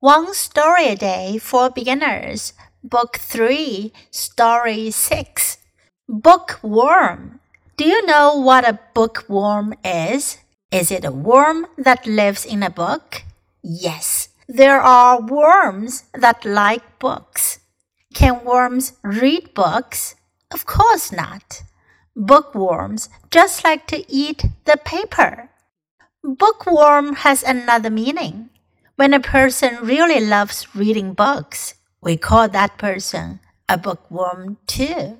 One Story a Day for Beginners, Book 3, Story 6. Bookworm. Do you know what a bookworm is? Is it a worm that lives in a book? Yes, there are worms that like books. Can worms read books? Of course not. Bookworms just like to eat the paper. Bookworm has another meaning. When a person really loves reading books, we call that person a bookworm too.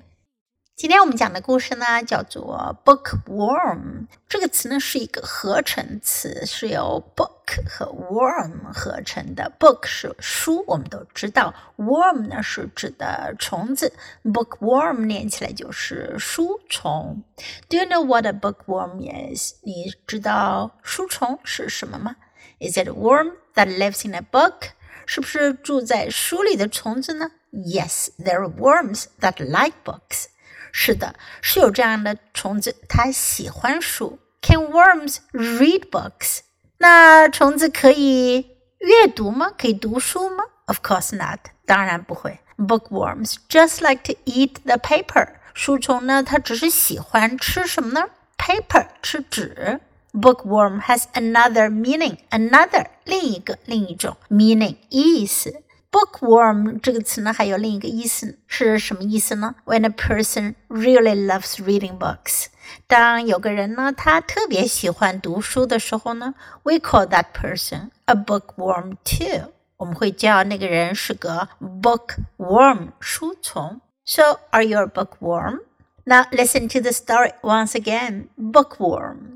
今天我们讲的故事呢，叫做 bookworm。这个词呢是一个合成词，是由 book 和 worm 合成的。book 是书，我们都知道；worm 呢是指的虫子。bookworm 念起来就是书虫。Do you know what a bookworm is？你知道书虫是什么吗 ？Is it a worm that lives in a book? 是不是住在书里的虫子呢？Yes, there are worms that like books. 是的，是有这样的虫子，它喜欢书。Can worms read books? 那虫子可以阅读吗？可以读书吗？Of course not. 当然不会。Bookworms just like to eat the paper. 书虫呢，它只是喜欢吃什么呢？Paper，吃纸。 Bookworm has another meaning. Another 另一个另一种 meaning 意思。Bookworm 这个词呢，还有另一个意思是什么意思呢？When a person really loves reading books，当有个人呢，他特别喜欢读书的时候呢，we call that person a bookworm too。我们会叫那个人是个 bookworm 书虫。So are you a bookworm? Now listen to the story once again. Bookworm.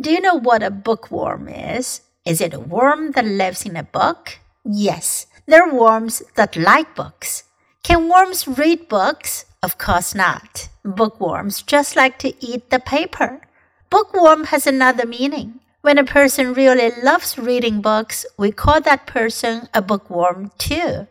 Do you know what a bookworm is? Is it a worm that lives in a book? Yes, there are worms that like books. Can worms read books? Of course not. Bookworms just like to eat the paper. Bookworm has another meaning. When a person really loves reading books, we call that person a bookworm too.